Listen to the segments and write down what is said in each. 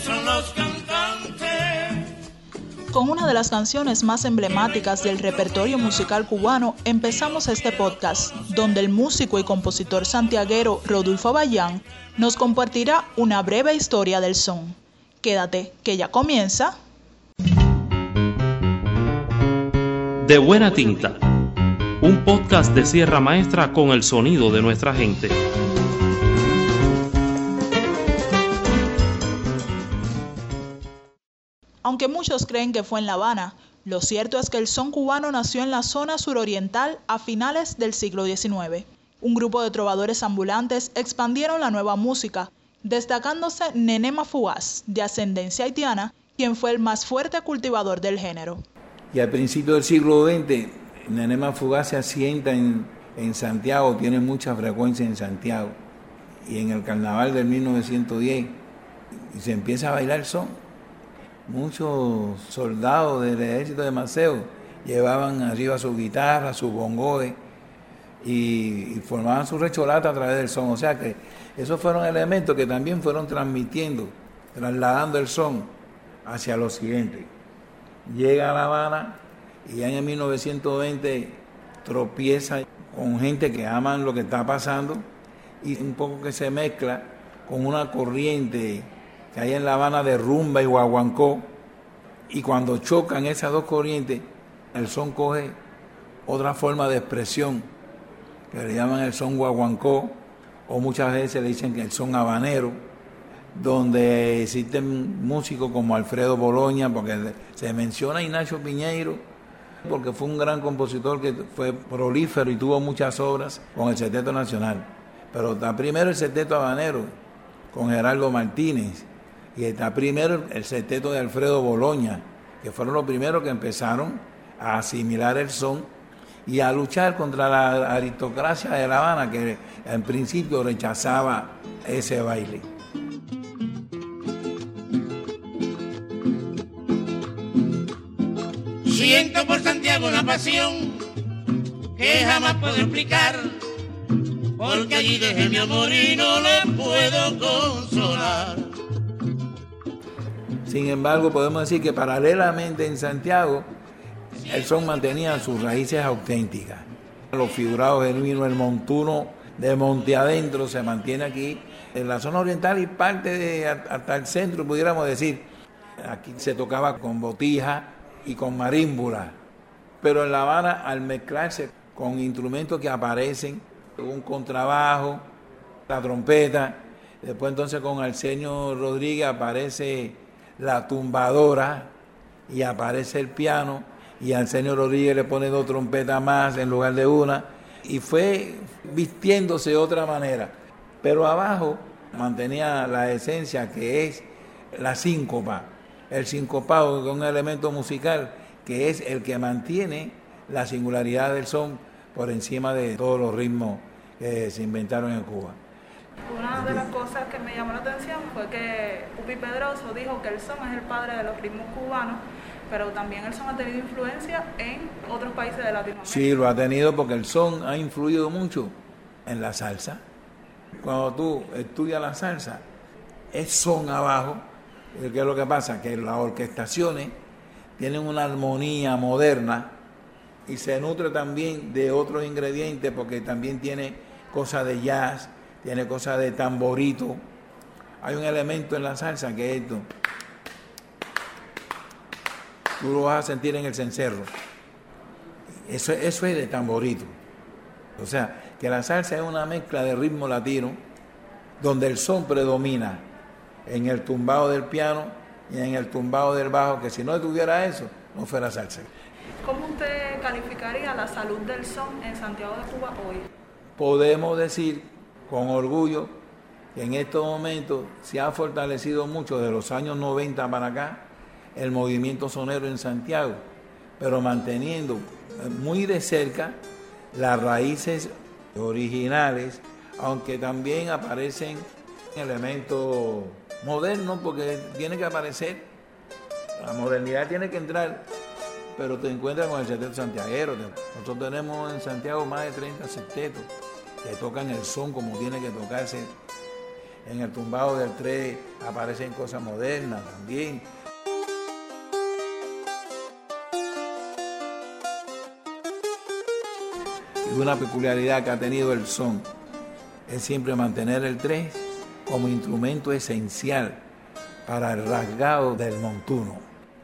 son los. Con una de las canciones más emblemáticas del repertorio musical cubano, empezamos este podcast, donde el músico y compositor santiaguero Rodolfo Bayán nos compartirá una breve historia del son. Quédate, que ya comienza. De buena tinta, un podcast de Sierra Maestra con el sonido de nuestra gente. Aunque muchos creen que fue en La Habana, lo cierto es que el son cubano nació en la zona suroriental a finales del siglo XIX. Un grupo de trovadores ambulantes expandieron la nueva música, destacándose Nenema Fugaz, de ascendencia haitiana, quien fue el más fuerte cultivador del género. Y al principio del siglo XX, Nenema Fugaz se asienta en, Santiago, tiene mucha frecuencia en Santiago. Y en el carnaval del 1910, y se empieza a bailar son muchos soldados del ejército de Maceo llevaban arriba su guitarra, su bongoe y, formaban su recholata a través del son. O sea que esos fueron elementos que también fueron transmitiendo, trasladando el son hacia el occidente. Llega a La Habana y en 1920 tropieza con gente que aman lo que está pasando y un poco que se mezcla con una corriente que hay en La Habana de rumba y guaguancó, y cuando chocan esas dos corrientes, el son coge otra forma de expresión, que le llaman el son guaguancó, o muchas veces le dicen que el son habanero, donde existen músicos como Alfredo Boloña, porque se menciona a Ignacio Piñeiro, porque fue un gran compositor que fue prolífero y tuvo muchas obras con el Seteto Nacional. Pero primero el Seteto Habanero, con Gerardo Martínez, y está primero el sexteto de Alfredo Boloña, que fueron los primeros que empezaron a asimilar el son y a luchar contra la aristocracia de La Habana, que en principio rechazaba ese baile. Siento por Santiago una pasión que jamás puedo explicar, porque allí dejé mi amor y no le puedo consolar. Sin embargo, podemos decir que paralelamente en Santiago, el son mantenía sus raíces auténticas. Los figurados genuinos, el montuno de Monte Adentro se mantiene aquí, en la zona oriental y parte de hasta el centro, pudiéramos decir. Aquí se tocaba con botija y con marímbula, pero en La Habana, al mezclarse con instrumentos que aparecen, un contrabajo, la trompeta, después entonces con Arsenio Rodríguez aparece la tumbadora y aparece el piano y al señor Rodríguez le pone dos trompetas más en lugar de una y fue vistiéndose de otra manera. Pero abajo mantenía la esencia que es la síncopa, el sincopado que es un elemento musical que es el que mantiene la singularidad del son por encima de todos los ritmos que se inventaron en Cuba. Una de las cosas que me llamó la atención fue que Pupi Pedroso dijo que el son es el padre de los ritmos cubanos, pero también el son ha tenido influencia en otros países de Latinoamérica. Sí, lo ha tenido porque el son ha influido mucho en la salsa. Cuando tú estudias la salsa, es son abajo. ¿Qué es lo que pasa? Que las orquestaciones tienen una armonía moderna y se nutre también de otros ingredientes porque también tiene cosas de jazz, tiene cosas de tamborito. Hay un elemento en la salsa que es esto. Tú lo vas a sentir en el cencerro. Eso, eso es de tamborito. O sea, que la salsa es una mezcla de ritmo latino donde el son predomina en el tumbado del piano y en el tumbado del bajo, que si no tuviera eso, no fuera salsa. ¿Cómo usted calificaría la salud del son en Santiago de Cuba hoy? Podemos decir con orgullo que en estos momentos se ha fortalecido mucho de los años 90 para acá el movimiento sonero en Santiago, pero manteniendo muy de cerca las raíces originales, aunque también aparecen elementos modernos, porque tiene que aparecer, la modernidad tiene que entrar, pero te encuentras con el septeto santiaguero. Nosotros tenemos en Santiago más de 30 septetos que tocan el son como tiene que tocarse. En el tumbado del 3 aparecen cosas modernas también. Es una peculiaridad que ha tenido el son. Es siempre mantener el 3 como instrumento esencial para el rasgado del montuno,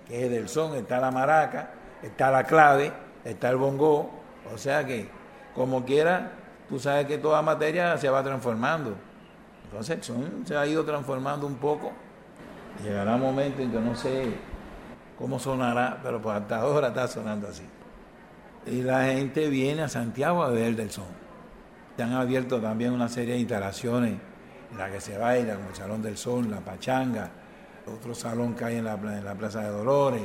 que es del son, está la maraca, está la clave, está el bongo, o sea que como quiera tú sabes que toda materia se va transformando. Entonces son se ha ido transformando un poco. Llegará un momento en que no sé cómo sonará, pero pues hasta ahora está sonando así. Y la gente viene a Santiago a ver del son. Se han abierto también una serie de instalaciones en la que se baila, como el Salón del Sol, la Pachanga, otro salón que hay en la, Plaza de Dolores,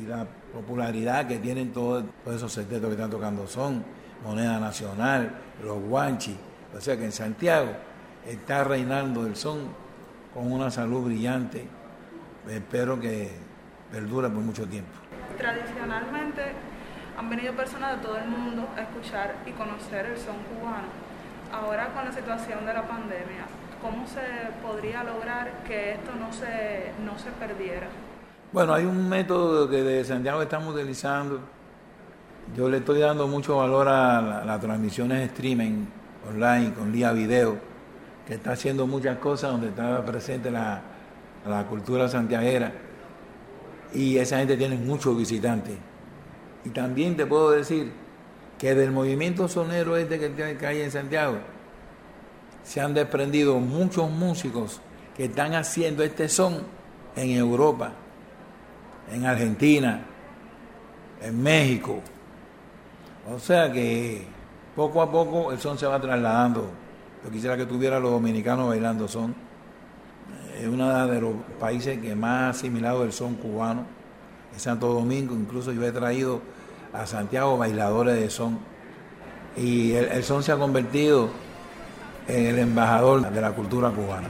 y la popularidad que tienen todos, esos secretos que están tocando son moneda nacional, los guanchis. O sea que en Santiago está reinando el son con una salud brillante. Espero que perdure por mucho tiempo. Tradicionalmente han venido personas de todo el mundo a escuchar y conocer el son cubano. Ahora con la situación de la pandemia, ¿cómo se podría lograr que esto no se, no se perdiera? Bueno, hay un método que de Santiago estamos utilizando. Yo le estoy dando mucho valor a las transmisiones streaming online con día video, que está haciendo muchas cosas donde está presente la, la cultura santiaguera. Y esa gente tiene muchos visitantes. Y también te puedo decir que del movimiento sonero este que hay en Santiago, se han desprendido muchos músicos que están haciendo este son en Europa, en Argentina, en México. O sea que poco a poco el son se va trasladando. Yo quisiera que tuviera los dominicanos bailando son. Es uno de los países que más ha asimilado el son cubano. En Santo Domingo, incluso yo he traído a Santiago bailadores de son. Y el, son se ha convertido en el embajador de la cultura cubana.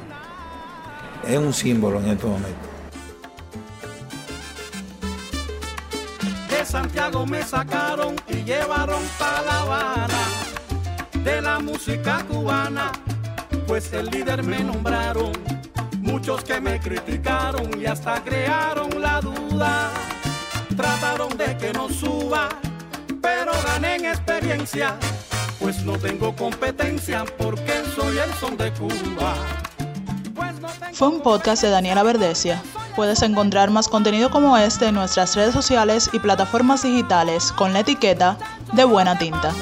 Es un símbolo en estos momentos. Santiago me sacaron y llevaron para La Habana de la música cubana, pues el líder me nombraron. Muchos que me criticaron y hasta crearon la duda trataron de que no suba, pero gané en experiencia, pues no tengo competencia porque soy el son de Cuba. Pues Fue un podcast de Daniela Verdesia. Puedes encontrar más contenido como este en nuestras redes sociales y plataformas digitales con la etiqueta de Buena Tinta.